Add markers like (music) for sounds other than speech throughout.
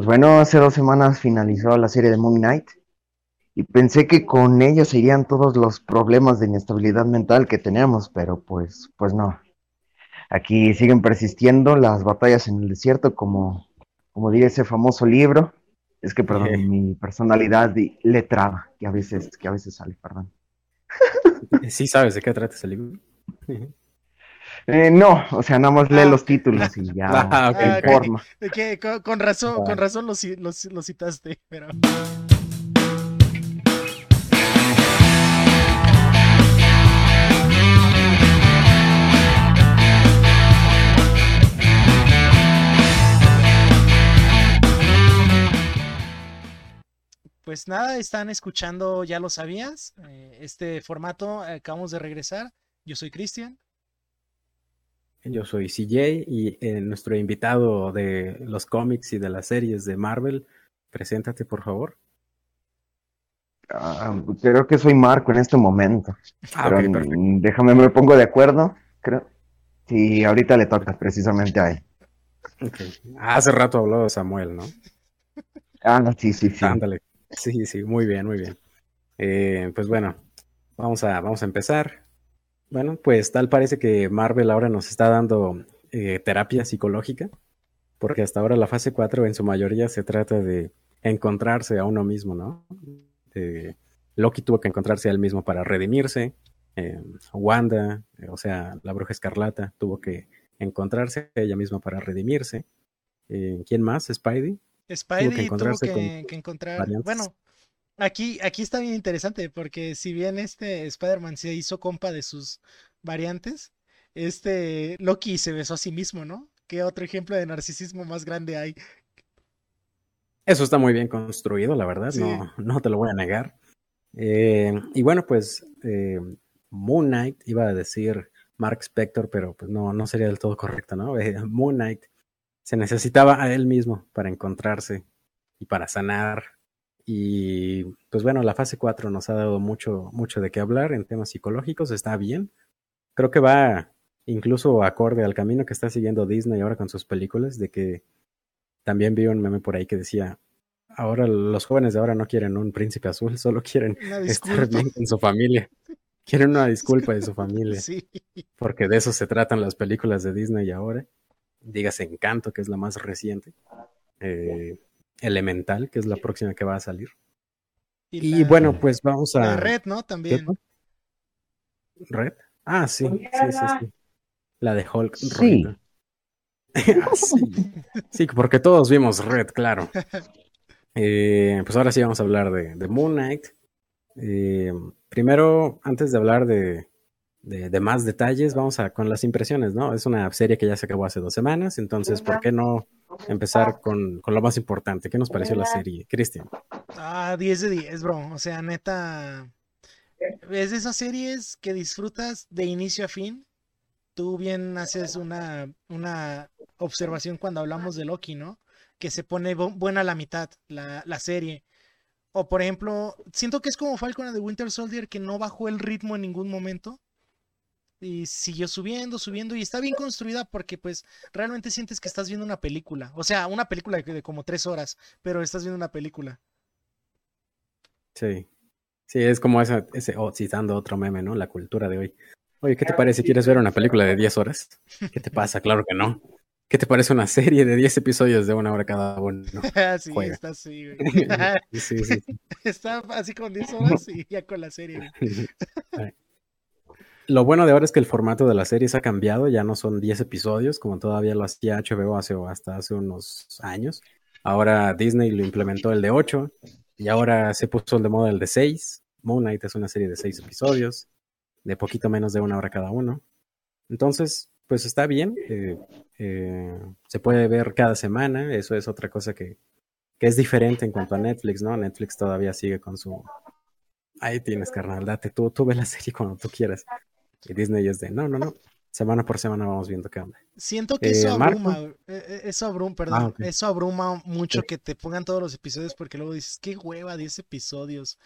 Pues bueno, hace dos semanas finalizó la serie de Moon Knight y pensé que con ello se irían todos los problemas de inestabilidad mental que teníamos, pero pues, pues no. Aquí siguen persistiendo las batallas en el desierto, como, como diría ese famoso libro. Es que, perdón, mi personalidad le traba, que a veces, que a veces sale, perdón. ¿Sí sabes de qué trata ese libro? (laughs) Eh, no, o sea, nada más lee ah, los títulos (laughs) y ya ah, con, razón, con razón lo, lo citaste, pero... Pues nada, están escuchando, ya lo sabías, eh, este formato, acabamos de regresar. Yo soy Cristian. Yo soy CJ y eh, nuestro invitado de los cómics y de las series de Marvel, preséntate por favor. Ah, creo que soy Marco en este momento. Ah, déjame, me pongo de acuerdo. Creo. Sí, ahorita le toca precisamente a él. Hace rato habló de Samuel, ¿no? Ah, sí, sí, sí. Ándale. Sí, sí, muy bien, muy bien. Eh, pues bueno, vamos a, vamos a empezar. Bueno, pues tal parece que Marvel ahora nos está dando eh, terapia psicológica, porque hasta ahora la fase 4 en su mayoría se trata de encontrarse a uno mismo, ¿no? Loki tuvo que encontrarse a él mismo para redimirse, eh, Wanda, o sea, la bruja escarlata, tuvo que encontrarse a ella misma para redimirse. ¿Quién más? ¿Spidey? Spidey tuvo que, encontrar. Bueno, aquí, aquí está bien interesante porque si bien este Spider-Man se hizo compa de sus variantes, este Loki se besó a sí mismo, ¿no? ¿Qué otro ejemplo de narcisismo más grande hay? Eso está muy bien construido, la verdad, no, no te lo voy a negar. Eh, y bueno, pues eh, Moon Knight iba a decir Mark Spector, pero pues no, no sería del todo correcto, ¿no? Eh, Moon Knight se necesitaba a él mismo para encontrarse y para sanar. Y pues bueno, la fase 4 nos ha dado mucho, mucho de qué hablar en temas psicológicos, está bien. Creo que va incluso acorde al camino que está siguiendo Disney ahora con sus películas, de que también vi un meme por ahí que decía, ahora los jóvenes de ahora no quieren un príncipe azul, solo quieren estar bien con su familia. Quieren una disculpa de su (laughs) familia. Porque de eso se tratan las películas de Disney ahora dígase Encanto, que es la más reciente, eh, Elemental, que es la próxima que va a salir. Y, bueno, pues vamos a... Red, ¿no? También. Red. Ah, sí, sí, sí, sí. La de Hulk. Sí. (laughs) Ah, sí. sí. porque todos vimos Red, claro. (laughs) Eh, pues ahora sí vamos a hablar de, de Moon Knight. Eh, primero, antes de hablar de, de, más detalles, vamos a con las impresiones, ¿no? Es una serie que ya se acabó hace dos semanas, entonces, ¿por qué no empezar con, con lo más importante? ¿Qué nos pareció la serie? Cristian. Ah, 10 de 10, bro. O sea, neta, es de esas series que disfrutas de inicio a fin. Tú bien haces una, una observación cuando hablamos de Loki, ¿no? Que se pone buena a la mitad, la, la serie. O por ejemplo, siento que es como Falcon de Winter Soldier que no bajó el ritmo en ningún momento y siguió subiendo, subiendo y está bien construida porque pues realmente sientes que estás viendo una película. O sea, una película de, como tres horas, pero estás viendo una película. Sí. Sí, es como ese, ese oh, citando otro meme, ¿no? La cultura de hoy. Oye, ¿qué te parece? ¿Quieres ver una película de 10 horas? ¿Qué te pasa? Claro que no. ¿Qué te parece una serie de 10 episodios de una hora cada uno? (laughs) sí, está así, (laughs) sí, sí, (laughs) Está así con 10 horas y ya con la serie. Lo bueno de ahora es que el formato de la serie se ha cambiado, ya no son 10 episodios como todavía lo hacía HBO hace, hasta hace unos años. Ahora Disney lo implementó el de 8 y ahora se puso el de moda el de 6. Moon Knight es una serie de 6 episodios, de poquito menos de una hora cada uno. Entonces, pues está bien, eh, eh, se puede ver cada semana, eso es otra cosa que, que es diferente en cuanto a Netflix, ¿no? Netflix todavía sigue con su... Ahí tienes, carnal, date tú, tú ve la serie cuando tú quieras. Y Disney es de, no, no, no. Semana por semana vamos viendo qué onda. Siento que eso eh, abruma, eh, eh, eso abruma, perdón, ah, eso abruma mucho que te pongan todos los episodios porque luego dices, qué hueva, 10 episodios.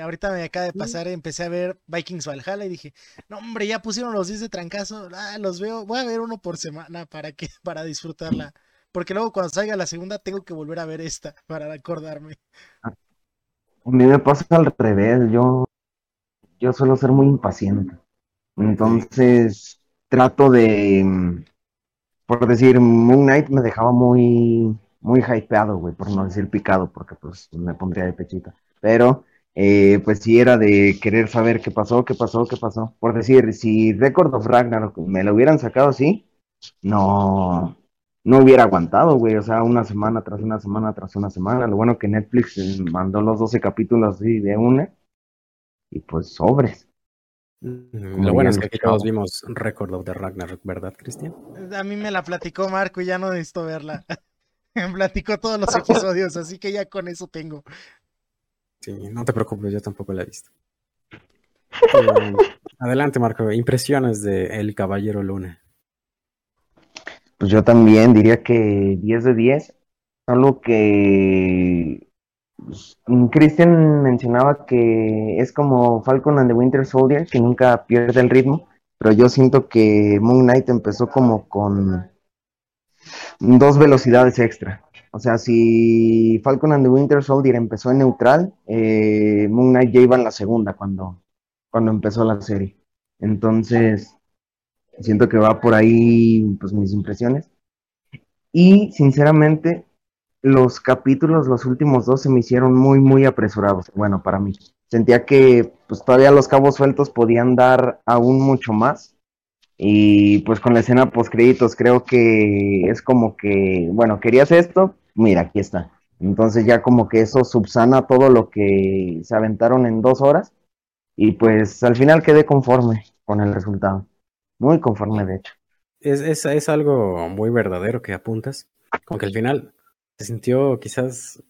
ahorita me acaba de pasar, empecé a ver Vikings Valhalla y dije, no hombre, ya pusieron los 10 de trancazo, ah, los veo, voy a ver uno por semana para que, (laughs) para disfrutarla. porque luego cuando salga la segunda tengo que volver a ver esta (laughs) para acordarme. A mí me pasa al revés, yo, yo suelo ser muy impaciente. Entonces trato de, por decir, Moon Knight me dejaba muy, muy hypeado, güey, por no decir picado, porque pues me pondría de pechita. Pero, eh, pues sí era de querer saber qué pasó, qué pasó, qué pasó. Por decir, si Record of Ragnarok me lo hubieran sacado así, no, no hubiera aguantado, güey. O sea, una semana tras una semana tras una semana. Lo bueno que Netflix mandó los 12 capítulos así de una. Y pues sobres. Lo bueno es que aquí todos vimos Record of the Ragnarok, ¿verdad, Cristian? A mí me la platicó Marco y ya no necesito verla. (laughs) me platicó todos los episodios, así que ya con eso tengo. Sí, no te preocupes, yo tampoco la he visto. Eh, adelante, Marco. Impresiones de El Caballero Luna. Pues yo también diría que 10 de 10. Solo que Christian mencionaba que es como Falcon and the Winter Soldier, que nunca pierde el ritmo, pero yo siento que Moon Knight empezó como con dos velocidades extra. O sea, si Falcon and the Winter Soldier empezó en neutral, eh, Moon Knight ya iba en la segunda cuando, cuando empezó la serie. Entonces, siento que va por ahí pues mis impresiones. Y sinceramente, los capítulos, los últimos dos, se me hicieron muy, muy apresurados. Bueno, para mí. Sentía que pues todavía los cabos sueltos podían dar aún mucho más. Y pues con la escena post créditos creo que es como que, bueno, querías esto, mira, aquí está. Entonces ya como que eso subsana todo lo que se aventaron en dos horas. Y pues al final quedé conforme con el resultado. Muy conforme, de hecho. Es, es, es algo muy verdadero que apuntas. Como que al final se sintió quizás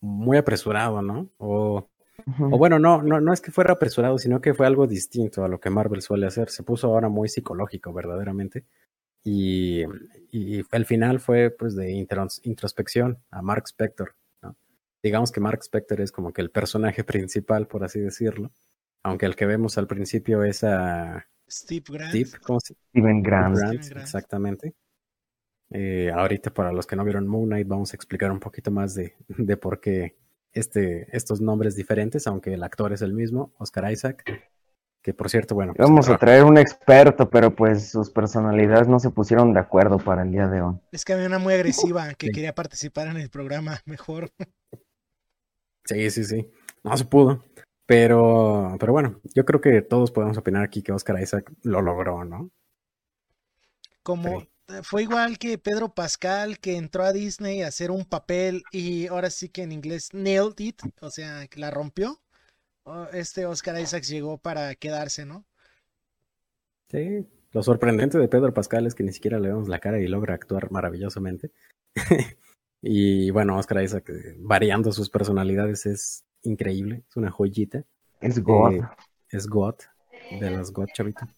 muy apresurado, ¿no? O, o bueno, no, no, no es que fuera apresurado, sino que fue algo distinto a lo que Marvel suele hacer. Se puso ahora muy psicológico, verdaderamente. Y, y el final fue pues de introspección a Mark Spector. ¿no? Digamos que Mark Spector es como que el personaje (laughs) principal, por así decirlo. Aunque el que vemos al principio es a Steve Grant. Steve, ¿cómo se? Steven Grant. Grant, exactamente. Eh, ahorita para los que no vieron Moon Knight vamos a explicar un poquito más de, de por qué este, estos nombres diferentes, aunque el actor es el mismo, Oscar Isaac, que por cierto, bueno. Pues, vamos a traer un experto, pero pues sus personalidades no se pusieron de acuerdo para el día de hoy. Es que había una muy agresiva que quería participar en el programa (laughs) mejor. Sí, sí, sí. No se pudo. Pero, pero bueno, yo creo que todos podemos opinar aquí que Oscar Isaac lo logró, ¿no? Como, fue igual que Pedro Pascal que entró a Disney a hacer un papel y ahora sí que en inglés nailed it, o sea, que la rompió. Este Oscar Isaacs llegó para quedarse, ¿no? Sí, lo sorprendente de Pedro Pascal es que ni siquiera le vemos la cara y logra actuar maravillosamente. (laughs) y bueno, Oscar Isaac eh, variando sus personalidades es increíble, es una joyita. Es God. Eh, es God, de las God, chavita.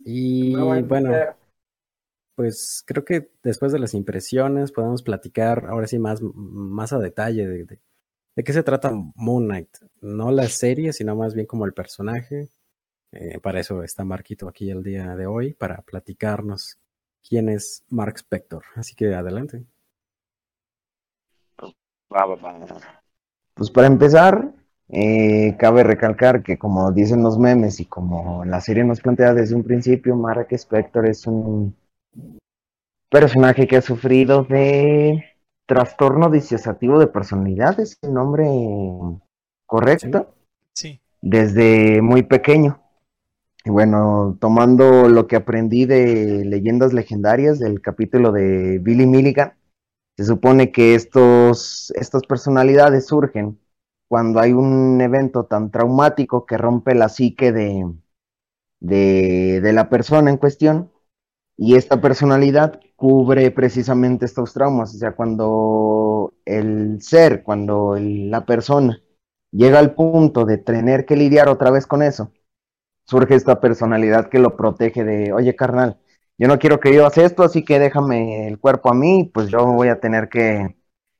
Y bueno, pues creo que después de las impresiones podemos platicar ahora sí más, más a detalle de, qué se trata Moon Knight. No la serie, sino más bien como el personaje. Eh, para eso está Marquito aquí el día de hoy, para platicarnos quién es Mark Spector. Así que adelante. Pues para empezar, eh, cabe recalcar que como dicen los memes y como la serie nos plantea desde un principio, Mark Spector es un personaje que ha sufrido de trastorno disociativo de personalidad, ¿es el nombre correcto? Sí. Desde muy pequeño. Y bueno, tomando lo que aprendí de leyendas legendarias del capítulo de Billy Milligan, se supone que estos, estas personalidades surgen cuando hay un evento tan traumático que rompe la psique de, de, de la persona en cuestión y esta personalidad cubre precisamente estos traumas. O sea, cuando el ser, cuando la persona llega al punto de tener que lidiar otra vez con eso, surge esta personalidad que lo protege de, oye carnal, yo no quiero que vivas esto, así que déjame el cuerpo a mí, pues yo voy a tener que,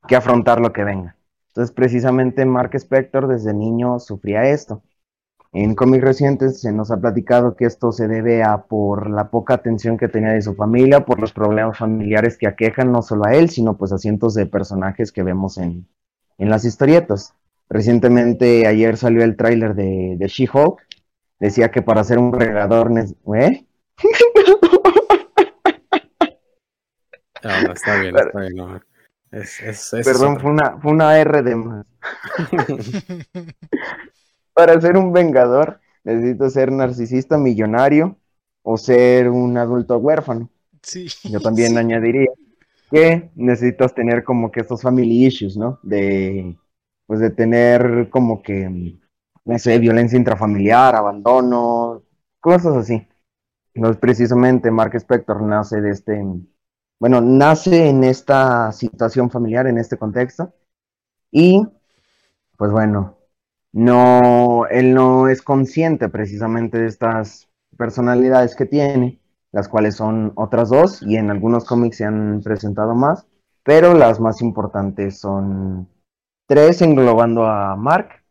que afrontar lo que venga. Entonces, precisamente Mark Spector desde niño sufría esto. En cómics recientes se nos ha platicado que esto se debe a por la poca atención que tenía de su familia, por los problemas familiares que aquejan no solo a él, sino pues a cientos de personajes que vemos en, en las historietas. Recientemente, ayer salió el tráiler de, de She-Hulk. Decía que para ser un regador... ¿Eh? Ah, está bien, está bien. Perdón, fue una, fue una R de más. (laughs) Para ser un vengador, necesito ser narcisista millonario o ser un adulto huérfano. Sí. Yo también añadiría que necesitas tener como que estos family issues, ¿no? De, pues de tener como que, no sé, violencia intrafamiliar, abandono, cosas así. Entonces, precisamente Mark Spector nace de este, bueno, nace en esta situación familiar, en este contexto, y pues bueno, no, él no es consciente precisamente de estas personalidades que tiene, las cuales son otras dos, y en algunos cómics se han presentado más, pero las más importantes son tres englobando a Mark,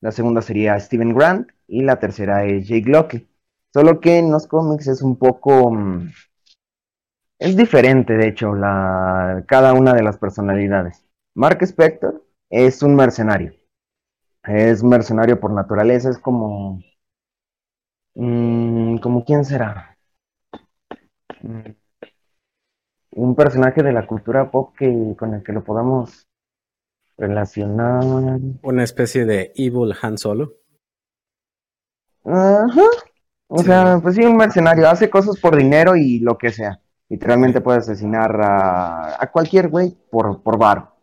la segunda sería Steven Grant y la tercera es Jake Locke. Solo que en los cómics es un poco mm, es diferente, de hecho, la, cada una de las personalidades. Mark Spector es un mercenario. Es mercenario por naturaleza, es como... Mm, ¿Como quién será? Mm, un personaje de la cultura pop que, con el que lo podamos relacionar. Una especie de Evil Han Solo. Ajá. O sea, pues sí, un mercenario. Hace cosas por dinero y lo que sea. Literalmente puede asesinar a, cualquier güey por, por bar.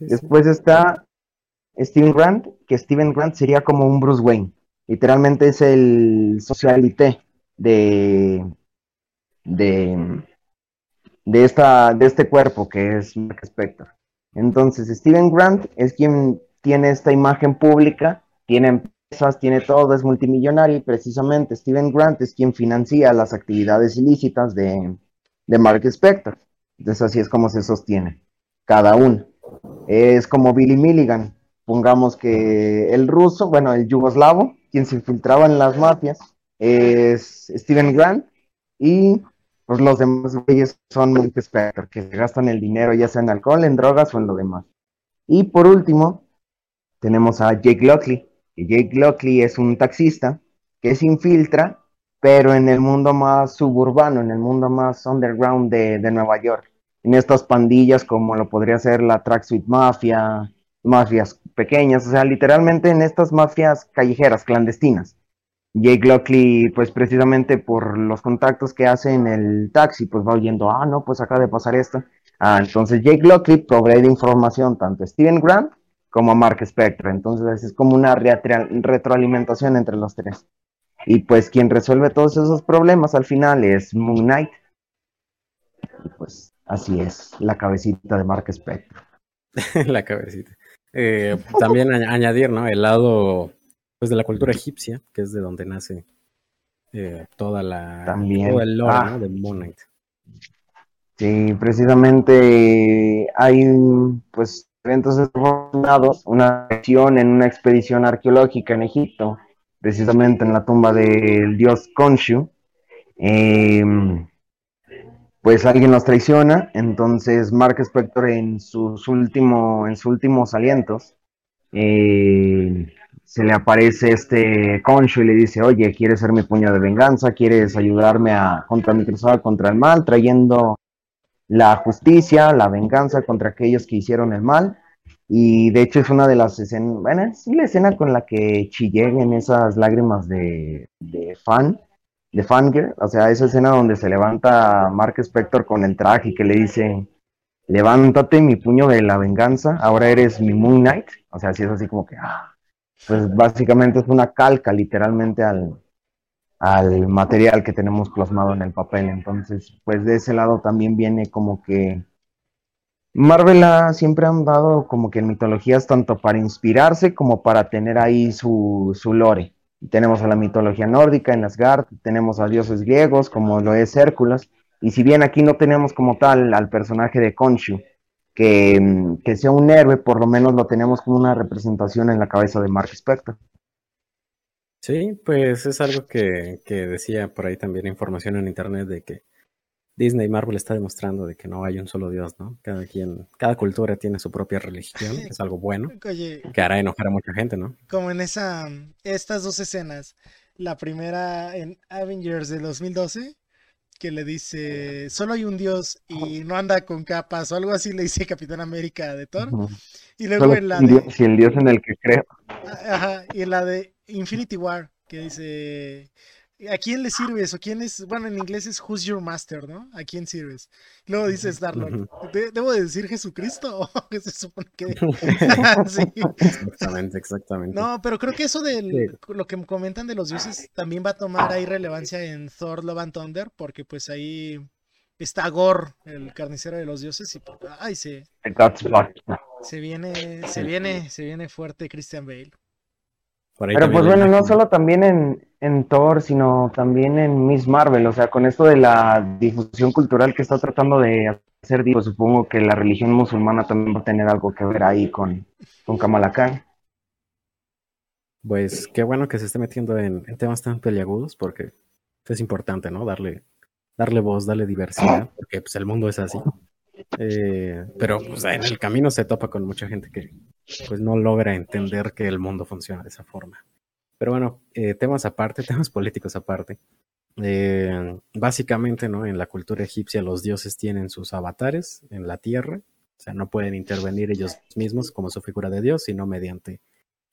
Después está Steven Grant, que Steven Grant sería como un Bruce Wayne. Literalmente es el socialité de, de, de, esta, de este cuerpo que es Mark Spector. Entonces, Steven Grant es quien tiene esta imagen pública, tiene empresas, tiene todo, es multimillonario y precisamente Steven Grant es quien financia las actividades ilícitas de, de Mark Spector. Entonces así es como se sostiene cada uno. Es como Billy Milligan. Pongamos que el ruso, bueno, el yugoslavo, quien se infiltraba en las mafias, es Steven Grant y pues los demás güeyes son Mark Spector, que gastan el dinero ya sea en alcohol, en drogas o en lo demás. Y por último, tenemos a Jake Lockley, que Jake Lockley es un taxista que se infiltra pero en el mundo más suburbano, en el mundo más underground de, Nueva York, en estas pandillas como lo podría ser la Tracksuit Mafia, mafias pequeñas, o sea, literalmente en estas mafias callejeras, clandestinas. Jake Lockley, pues precisamente por los contactos que hace en el taxi, pues va oyendo, ah, no, pues acaba de pasar esto. Ah, entonces Jake Lockley provee de información tanto a Steven Grant como a Mark Spector. Entonces es como una retroalimentación entre los tres. Y pues quien resuelve todos esos problemas al final es Moon Knight. Y pues así es, la cabecita de Mark Spector. (laughs) la cabecita. Eh, (laughs) también añadir, ¿no? El lado pues de la cultura egipcia, que es de donde nace eh, toda la también. todo el lore ah. de Moon Knight. Sí, precisamente hay pues eventos desafortunados, una acción en una expedición arqueológica en Egipto precisamente en la tumba del dios Khonshu, em, pues alguien los traiciona, entonces Mark Spector en sus, último, en sus últimos alientos eh, se le aparece este Khonshu y le dice, oye, ¿quieres ser mi puño de venganza? ¿Quieres ayudarme a contra mi cruzada contra el mal, trayendo la justicia, la venganza contra aquellos que hicieron el mal? Y de hecho es una de las escenas, bueno, es la escena con la que chillé en esas lágrimas de fan, de fangirl, o sea, esa escena donde se levanta Mark Spector con el traje y que le dice, levántate mi puño de la venganza, ahora eres mi Moon Knight, o sea, así es así como que, ah, pues básicamente es una calca literalmente al, al material que tenemos plasmado en el papel, entonces, pues de ese lado también viene como que Marvel ha, siempre han dado como que en mitologías tanto para inspirarse como para tener ahí su, su lore. Tenemos a la mitología nórdica en Asgard, tenemos a dioses griegos como lo es Hércules, y si bien aquí no tenemos como tal al personaje de Khonshu, que, que sea un héroe, por lo menos lo tenemos como una representación en la cabeza de Mark Spector. Sí, pues es algo que, que decía por ahí también información en internet de que Disney y Marvel está demostrando de que no hay un solo Dios, ¿no? Cada quien, cada cultura tiene su propia religión, (laughs) es algo bueno, que hará enojar a mucha gente, ¿no? Como en esa, estas dos escenas, la primera en Avengers de 2012, que le dice, solo hay un dios y no anda con capas o algo así, le dice Capitán América de Thor. Y luego en la de... Si el dios en el que creo. Ajá, y en la de Infinity War, que dice, ¿a quién le sirves? O quién es, bueno, en inglés es Who's Your Master, ¿no? ¿A quién sirves? Luego dice Star-Lord, ¿debo decir Jesucristo? (laughs) ¿O se supone que...? (laughs) Exactamente, exactamente. No, pero creo que eso de lo que comentan de los dioses también va a tomar ahí relevancia en Thor Love and Thunder, porque pues ahí está Gore, el carnicero de los dioses, y pues, ay, se, se viene, se viene, se viene fuerte Christian Bale. Pero pues bueno, no solo también en, en Thor, sino también en Miss Marvel, o sea, con esto de la difusión cultural que está tratando de hacer, digo, supongo que la religión musulmana también va a tener algo que ver ahí con, con Kamala Khan. Pues qué bueno que se esté metiendo en, temas tan peliagudos, porque es importante, ¿no? Darle, darle voz, darle diversidad, porque pues el mundo es así. Eh, pero pues, en el camino se topa con mucha gente que pues no logra entender que el mundo funciona de esa forma. Pero bueno, eh, temas aparte, (laughs) temas políticos aparte. Eh, básicamente, ¿no? En la cultura egipcia los dioses tienen sus avatares en la tierra, o sea, no pueden intervenir ellos mismos como su figura de dios, sino mediante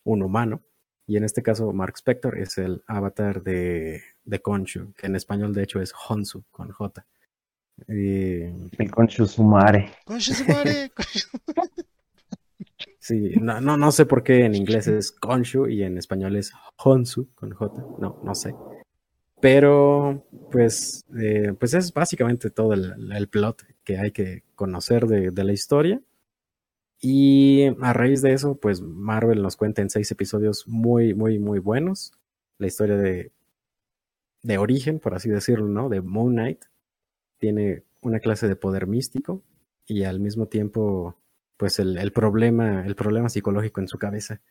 un humano. Y en este caso, Mark Spector es el avatar de, de Khonshu, que en español de hecho es Honsu, con J. el Khonshu Sumare. Khonshu Sumare. Sí, no, no, no sé por qué en inglés es Konshu y en español es Honsu con J. No, no sé. Pero, pues, eh, pues es básicamente todo el, plot que hay que conocer de, de, la historia. Y a raíz de eso, pues Marvel nos cuenta en seis episodios muy, muy, muy buenos. La historia de, de origen, por así decirlo, ¿no? De Moon Knight. Tiene una clase de poder místico y al mismo tiempo pues el, problema, el problema psicológico en su cabeza.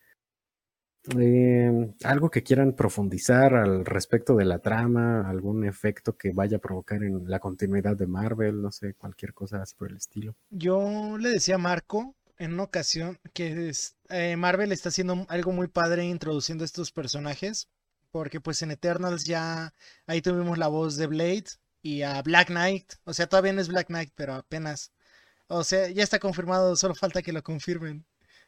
Eh, algo que quieran profundizar al respecto de la trama, algún efecto que vaya a provocar en la continuidad de Marvel, no sé, cualquier cosa así por el estilo. Yo le decía a Marco en una ocasión que eh, Marvel está haciendo algo muy padre introduciendo estos personajes, porque pues en Eternals ya ahí tuvimos la voz de Blade y a Black Knight, o sea, todavía no es Black Knight, pero apenas o sea, ya está confirmado, solo falta que lo confirmen,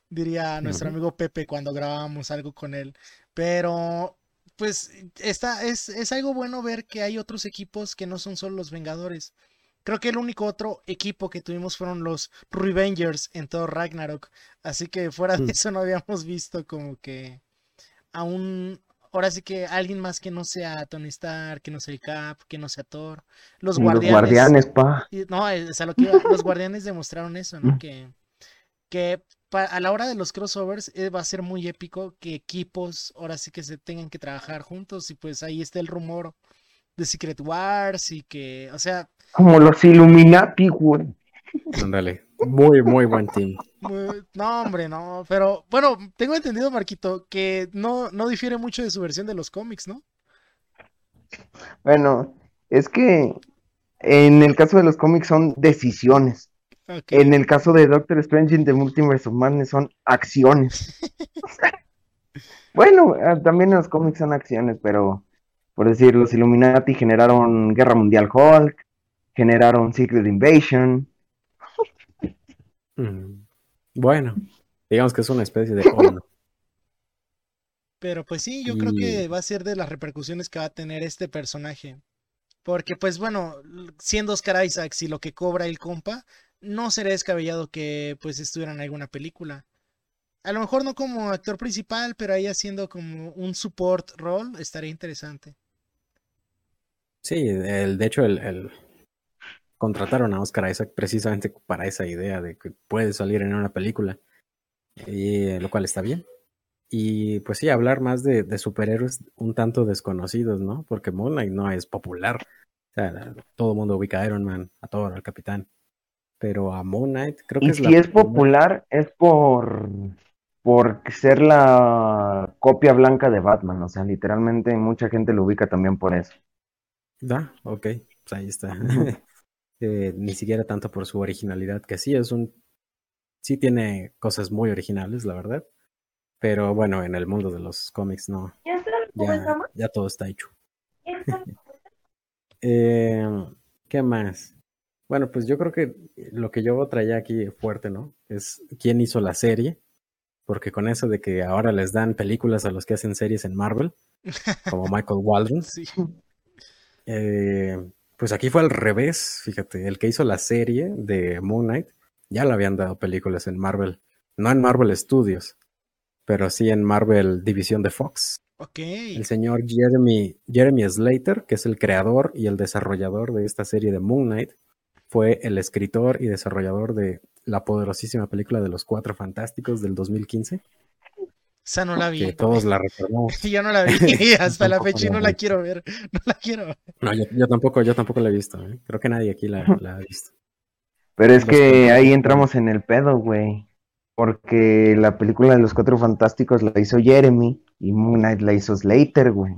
diría nuestro amigo Pepe cuando grabábamos algo con él. Pero, pues, está, es, es algo bueno ver que hay otros equipos que no son solo los Vengadores. Creo que el único otro equipo que tuvimos fueron los Revengers en todo Ragnarok. Así que fuera de mm. eso no habíamos visto como que a un, ahora sí que alguien más que no sea Tony Stark, que no sea el Cap, que no sea Thor. Los guardianes. Los guardianes, pa. No, es a lo que los guardianes demostraron eso, ¿no? Mm. Que, que a la hora de los crossovers eh, va a ser muy épico que equipos ahora sí que se tengan que trabajar juntos y pues ahí está el rumor de Secret Wars y que, o sea... Como los Illuminati, güey. Ándale. Muy, muy buen team. No, hombre, no. Pero bueno, tengo entendido, Marquito, que no, no difiere mucho de su versión de los cómics, ¿no? Bueno, es que en el caso de los cómics son decisiones. En el caso de Doctor Strange in the Multiverse of Madness son acciones. (laughs) bueno, ah, también en los cómics son acciones, pero por decir, los Illuminati generaron Guerra Mundial Hulk, generaron Secret Invasion, Mm. Bueno, digamos que es una especie de Pero pues sí, yo creo que va a ser de las repercusiones que va a tener este personaje. Porque pues bueno, siendo Oscar Isaacs y lo que cobra el compa, no sería descabellado que pues estuviera en alguna película. A lo mejor no como actor principal, pero ahí haciendo como un support role estaría interesante. Sí, el, de hecho el, contrataron a Oscar Isaac precisamente para esa idea de que puede salir en una película, y, eh, lo cual está bien. Y pues sí, hablar más de, superhéroes un tanto desconocidos, ¿no? Porque Moon Knight no es popular. O sea, todo el mundo ubica a Iron Man, a Thor, al Capitán. Pero a Moon Knight creo que y es si es popular es por por ser la copia blanca de Batman, o sea, literalmente mucha gente lo ubica también por eso. Da, ok, pues ahí está. Eh, ni siquiera tanto por su originalidad, que sí es un, sí tiene cosas muy originales, la verdad, pero bueno, en el mundo de los cómics no, ya, ya todo está hecho. (laughs) eh, ¿Qué más? Bueno, pues yo creo que lo que yo traía aquí fuerte, ¿no? Es quién hizo la serie, porque con eso de que ahora les dan películas a los que hacen series en Marvel, (laughs) como Michael Waldron, Sí. eh, pues aquí fue al revés, fíjate, el que hizo la serie de Moon Knight, ya le habían dado películas en Marvel, no en Marvel Studios, pero sí en Marvel División de Fox. Ok. El señor Jeremy, Jeremy Slater, que es el creador y el desarrollador de esta serie de Moon Knight, fue el escritor y desarrollador de la poderosísima película de los Cuatro Fantásticos del 2015, Esa no la vi. que todos la recordamos. (laughs) Ya no la vi. (laughs) Hasta la fecha y no la quiero ver. (laughs) No la quiero ver. No, yo, yo tampoco, yo tampoco la he visto. ¿eh? Creo que nadie aquí la, la ha visto. Pero es Los que ahí entramos en el pedo, güey. Porque la película de los Cuatro Fantásticos la hizo Jeremy y Moon Knight la hizo Slater, güey.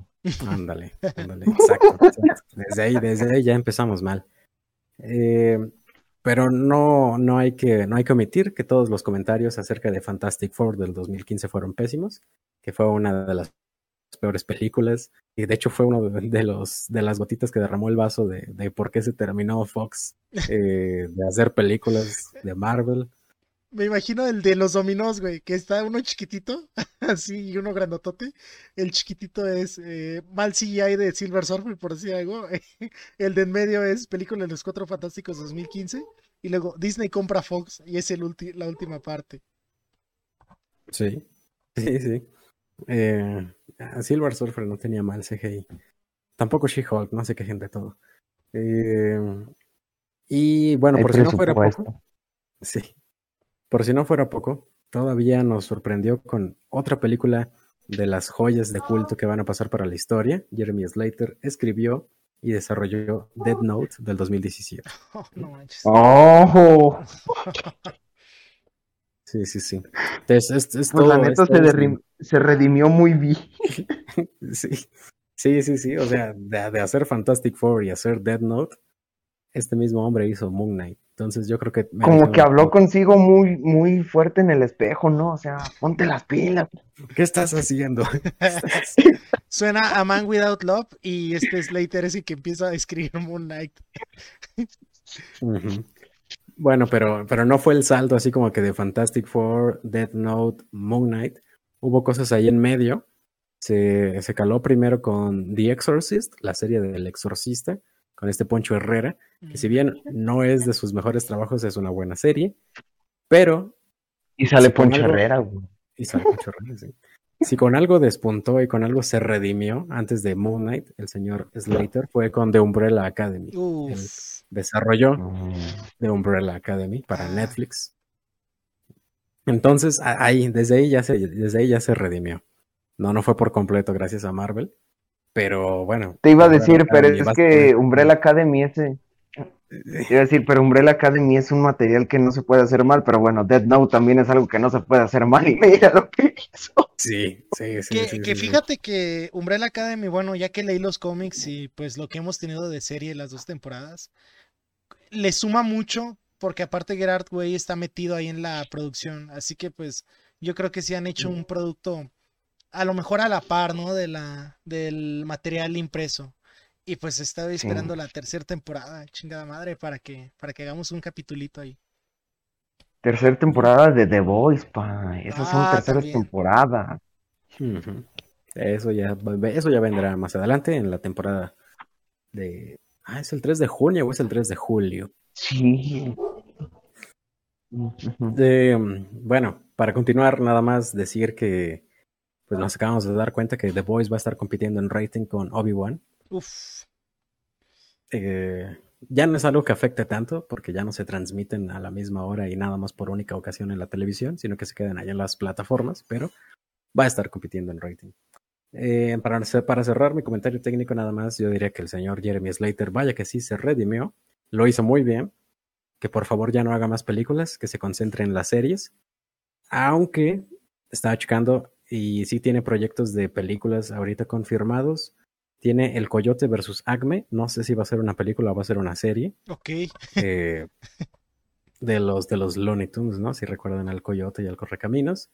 Ándale, ándale, exacto, exacto. Desde ahí, desde ahí ya empezamos mal. Eh, pero no, no hay que, no hay que omitir que todos los comentarios acerca de Fantastic Four del 2015 fueron pésimos, que fue una de las peores películas, y de hecho fue uno de los, de las gotitas que derramó el vaso de, de por qué se terminó Fox eh, de hacer películas de Marvel. Me imagino el de los dominós, güey, que está uno chiquitito, (laughs) así, y uno grandotote. El chiquitito es eh, mal CGI de Silver Surfer, por decir algo. (laughs) El de en medio es película de los Cuatro Fantásticos 2015. Y luego Disney compra Fox y es el ulti- la última parte. Sí, (laughs) sí, sí. Eh, Silver Surfer no tenía mal CGI. Tampoco She-Hulk, no sé qué gente todo. Eh, y bueno, Hay por si no fuera poco, sí, por si no fuera poco, todavía nos sorprendió con otra película de las joyas de culto que van a pasar para la historia. Jeremy Slater escribió y desarrolló Dead Note del 2017. Oh, no manches. ¡Oh! Sí, sí, sí. Entonces, es, es Pues la neta se, derrim- se redimió muy bien. (laughs) Sí, sí, sí, sí. O sea, de, de hacer Fantastic Four y hacer Dead Note, este mismo hombre hizo Moon Knight. Entonces yo creo que... Como que habló consigo muy, muy fuerte en el espejo, ¿no? O sea, ponte las pilas. ¿Qué estás haciendo? (laughs) Suena a Man Without Love y este Slater es el que empieza a escribir Moon Knight. Bueno, pero, pero no fue el salto así como que de Fantastic Four, Dead Note, Moon Knight. Hubo cosas ahí en medio. Se, se caló primero con The Exorcist, la serie del exorcista, con este Poncho Herrera, que si bien no es de sus mejores trabajos, es una buena serie, pero Y sale con Poncho algo- Herrera, güey. Y sale Poncho Herrera, sí. Si con algo despuntó y con algo se redimió antes de Moon Knight, el señor Slater fue con The Umbrella Academy. Uf. Desarrolló Mm. The Umbrella Academy para. Netflix. Entonces, ahí, desde ahí ya se, desde ahí ya se redimió. No, no fue por completo gracias a Marvel, pero bueno. Te iba a Umbrella decir, pero Academy es a que Umbrella Academy ese. Te iba a decir, pero Umbrella Academy es un material que no se puede hacer mal, pero bueno, Dead Note también es algo que no se puede hacer mal y mira lo que hizo. Sí, sí, sí. Que, sí, que sí, sí. fíjate que Umbrella Academy, bueno, ya que leí los cómics y pues lo que hemos tenido de serie las dos temporadas, le suma mucho porque aparte Gerard Way está metido ahí en la producción, así que pues yo creo que sí han hecho un producto a lo mejor a la par, ¿no? De la, del material impreso. Y pues estaba esperando la tercera temporada, chingada madre, para que, para que hagamos un capitulito ahí. Tercera temporada de The Voice, pa. Esas son Ah, terceras también. temporadas. Eso ya, eso ya vendrá más adelante en la temporada de... Ah, ¿es el 3 de junio o es el 3 de julio? Sí. Eh, bueno, para continuar, nada más decir que pues nos acabamos de dar cuenta que The Voice va a estar compitiendo en rating con Obi-Wan. Uf, Eh, ya no es algo que afecte tanto porque ya no se transmiten a la misma hora y nada más por única ocasión en la televisión, sino que se quedan allá en las plataformas, pero va a estar compitiendo en rating. Eh, para, para cerrar mi comentario técnico nada más, yo diría que el señor Jeremy Slater, vaya que sí se redimió, lo hizo muy bien, que por favor ya no haga más películas, que se concentre en las series, aunque estaba checando y sí tiene proyectos de películas ahorita confirmados. Tiene El Coyote versus Acme. No sé si va a ser una película o va a ser una serie. Ok. Eh, (laughs) de los de los Looney Tunes, ¿no? Si recuerdan al Coyote y al Correcaminos.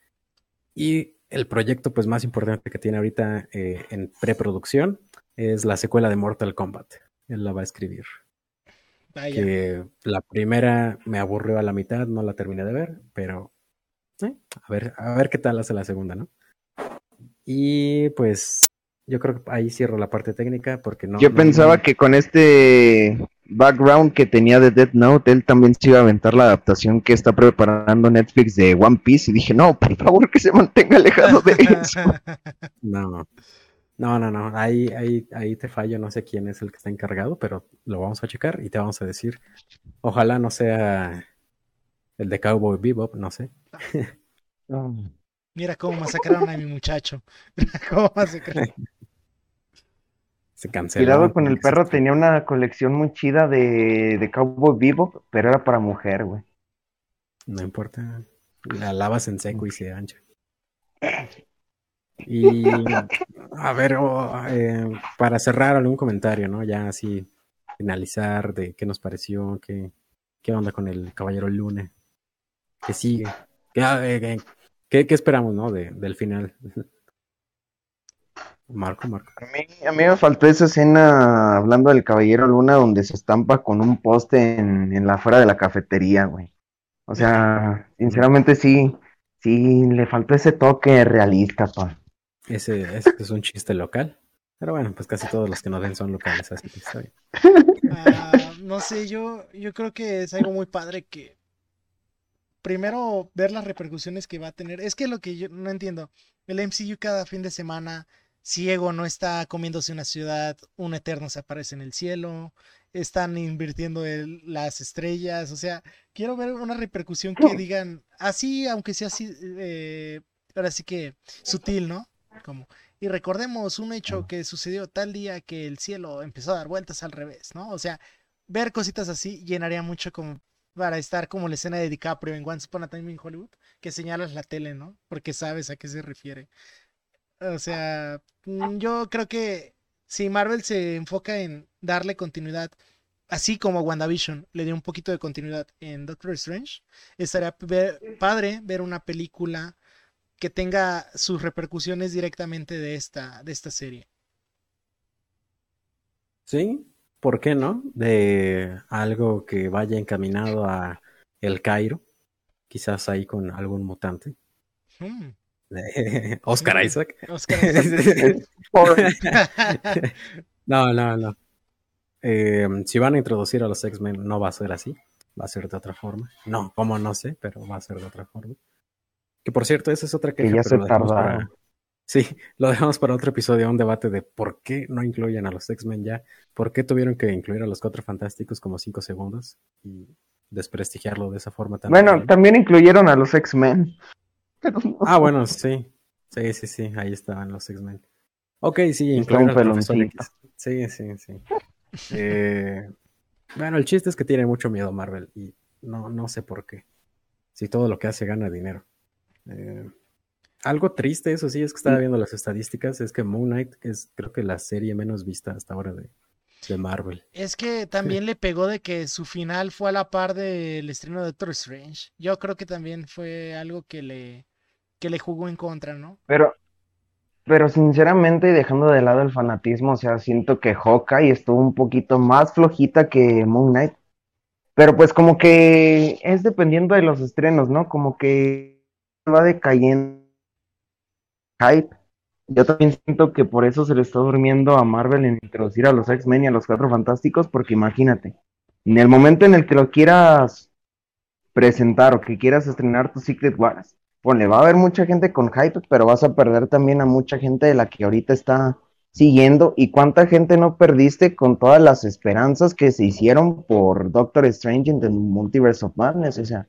Y el proyecto pues más importante que tiene ahorita eh, en preproducción es la secuela de Mortal Kombat. Él la va a escribir. Que la primera me aburrió a la mitad, no la terminé de ver, pero eh, a ver, a ver qué tal hace la segunda, ¿no? Y pues yo creo que ahí cierro la parte técnica porque no. Yo pensaba que con este background que tenía de Death Note, él también se iba a aventar la adaptación que está preparando Netflix de One Piece y dije, no, por favor que se mantenga alejado de eso. (laughs) no, no, no, no, ahí, ahí, ahí te fallo, no sé quién es el que está encargado, pero lo vamos a checar y te vamos a decir, ojalá no sea el de Cowboy Bebop, no sé. Mira cómo masacraron a mi muchacho. (laughs) Mira cómo masacraron. (laughs) Se canceló. Cuidado con el perro, tenía una colección muy chida de, de Cowboy Vivo, pero era para mujer, güey. No importa. La lavas en seco y se ancha. Y a ver, oh, eh, para cerrar algún comentario, ¿no? Ya así finalizar de qué nos pareció, qué, qué onda con el Caballero Lune, qué sigue, qué, eh, qué, qué esperamos, ¿no? De, del final. (laughs) Marco, Marco. A mí, a mí me faltó esa escena hablando del Caballero Luna donde se estampa con un poste en, en la afuera de la cafetería, güey. O sea, sinceramente sí, sí, le faltó ese toque realista, pa. Ese, ese es un chiste local. Pero bueno, pues casi todos los que nos ven son locales, así que está bien. Ah, no sé, yo, yo creo que es algo muy padre que primero ver las repercusiones que va a tener. Es que lo que yo no entiendo, el MCU cada fin de semana Ciego no está comiéndose una ciudad, un eterno se aparece en el cielo, están invirtiendo las estrellas, o sea, quiero ver una repercusión que digan así, aunque sea así, eh, ahora sí que sutil, ¿no? Como, y recordemos un hecho que sucedió tal día que el cielo empezó a dar vueltas al revés, ¿no? O sea, ver cositas así llenaría mucho como para estar como la escena de DiCaprio en Once Upon a Time in Hollywood, que señalas la tele, ¿no? Porque sabes a qué se refiere. O sea, mm, yo creo que si Marvel se enfoca en darle continuidad, así como WandaVision le dio un poquito de continuidad en Doctor Strange, estaría padre ver una película que tenga sus repercusiones directamente de esta, de esta serie. Sí, ¿por qué no? De algo que vaya encaminado a El Cairo, quizás ahí con algún mutante. Hmm. (laughs) Oscar Isaac. (laughs) (laughs) no, no, no. Eh, si van a introducir a los X-Men, no va a ser así. Va a ser de otra forma. No, como no sé, pero va a ser de otra forma. Que por cierto, esa es otra queja. Que ya se tarda. Sí, lo dejamos para otro episodio, un debate de por qué no incluyen a los X-Men ya, por qué tuvieron que incluir a los Cuatro Fantásticos como cinco segundos y desprestigiarlo de esa forma tan. Bueno, también incluyeron a los X-Men. (laughs) Ah, bueno, sí. Sí, sí, sí, ahí estaban los X-Men. Ok, sí, incluyen al profesor X. Sí, sí, sí. Eh, bueno, el chiste es que tiene mucho miedo Marvel y no, no sé por qué. Si todo lo que hace gana dinero. Eh, algo triste, eso sí, es que estaba viendo las estadísticas, es que Moon Knight es creo que la serie menos vista hasta ahora de, de Marvel. Es que también le pegó de que su final fue a la par del estreno de Doctor Strange. Yo creo que también fue algo que le, que le jugó en contra, ¿no? Pero, pero sinceramente, dejando de lado el fanatismo, o sea, siento que Hawkeye estuvo un poquito más flojita que Moon Knight. Pero pues como que es dependiendo de los estrenos, ¿no? Como que va decayendo hype. Yo también siento que por eso se le está durmiendo a Marvel en introducir a los X-Men y a los Cuatro Fantásticos, porque imagínate, en el momento en el que lo quieras presentar o que quieras estrenar tu Secret Wars, le va a haber mucha gente con hype, pero vas a perder también a mucha gente de la que ahorita está siguiendo. ¿Y cuánta gente no perdiste con todas las esperanzas que se hicieron por Doctor Strange en the Multiverse of Madness? O sea,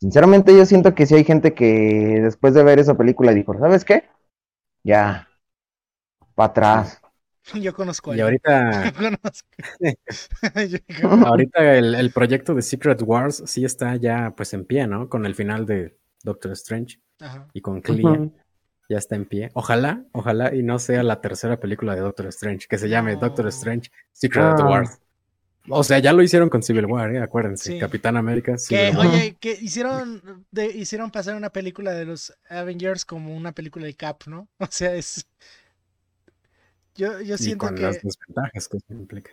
sinceramente yo siento que sí hay gente que después de ver esa película dijo, ¿sabes qué? Ya, para atrás. (laughs) Yo conozco a Y ahorita. (laughs) (laughs) ahorita el, el, proyecto de Secret Wars sí está ya pues en pie, ¿no? Con el final de Doctor Strange y con Clea. Ya está en pie. Ojalá, ojalá y no sea la tercera película de Doctor Strange, que se llame Doctor Strange Secret the Wars. O sea, ya lo hicieron con Civil War, ¿eh? acuérdense. Capitán América. que, oye, que hicieron, hicieron pasar una película de los Avengers como una película de Cap, ¿no? (laughs) O sea, es. Yo, yo siento con las desventajas que eso implica.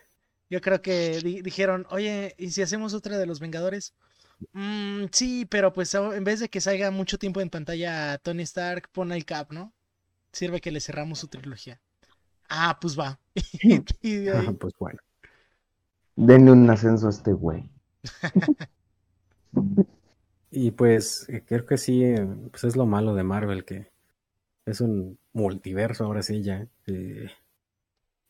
Yo creo que dijeron, oye, ¿y si hacemos otra de los Vengadores? Mm, sí, pero pues en vez de que salga mucho tiempo en pantalla Tony Stark, pon el Cap, ¿no? Sirve que le cerramos su trilogía. Ah, pues va. (laughs) ah, pues bueno. Denle un ascenso a este güey. (laughs) y pues eh, creo que sí, eh, pues es lo malo de Marvel, que es un multiverso ahora sí ya. Eh,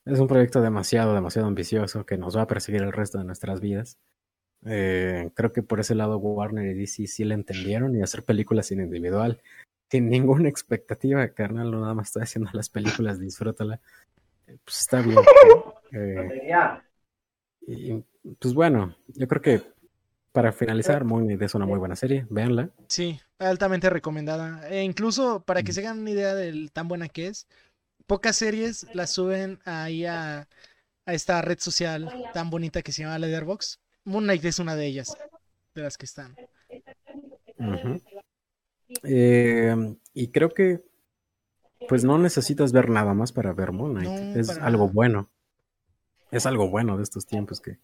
es un proyecto demasiado, demasiado ambicioso que nos va a perseguir el resto de nuestras vidas. Eh, creo que por ese lado Warner y DC sí le entendieron y hacer películas sin individual, sin ninguna expectativa, carnal, no nada más estoy haciendo las películas, disfrútala. Eh, pues está bien. (laughs) Eh, y pues bueno, yo creo que para finalizar, Moon es una muy buena serie, véanla. Sí, altamente recomendada. E incluso para que se hagan una idea de tan buena que es, pocas series las suben ahí a, esta red social tan bonita que se llama Letterboxd. Moon Knight es una de ellas, de las que están. Eh, y creo que pues no necesitas ver nada más para ver Moon Knight. es algo bueno. Es algo bueno de estos tiempos que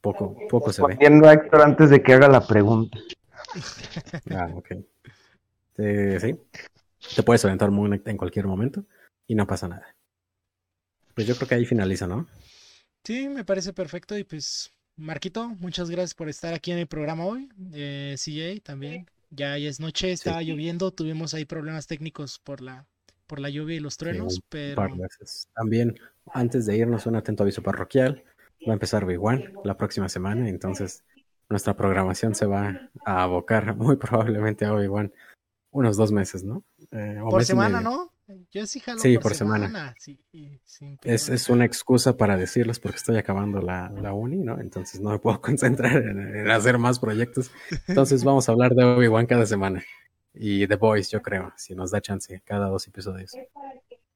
poco, poco se ve. a Héctor antes de que haga la pregunta. ah, ok. Eh, sí. Te puedes aventar en cualquier momento y no pasa nada. Pues yo creo que ahí finaliza, ¿no? Sí, me parece perfecto y pues Marquito, muchas gracias por estar aquí en el programa hoy. Eh, CJ también. Ya, es noche, estaba lloviendo, tuvimos ahí problemas técnicos por la por la lluvia y los truenos, pero también antes de irnos un atento aviso parroquial. Va a empezar Big One la próxima semana, entonces nuestra programación se va a abocar (laughs) muy probablemente a One unos dos meses, ¿no? Eh, por semana, ¿no? Yo sí jalo sí, por, semana. es, una excusa para decirles porque estoy acabando la, uni, ¿no? Entonces no me puedo (laughs) concentrar en, hacer más proyectos. Entonces vamos a hablar de Obi-Wan cada semana. Y The Boys, yo creo, si nos da chance, cada dos episodios.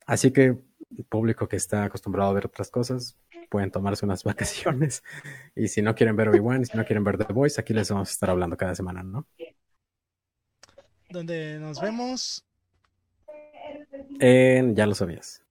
Así que el público que está acostumbrado a ver otras cosas, pueden tomarse unas (laughs) vacaciones. Y si no quieren ver Obi-Wan, si no quieren ver The Boys, aquí les vamos a estar hablando cada semana, ¿no? Donde nos vemos en Ya lo sabías.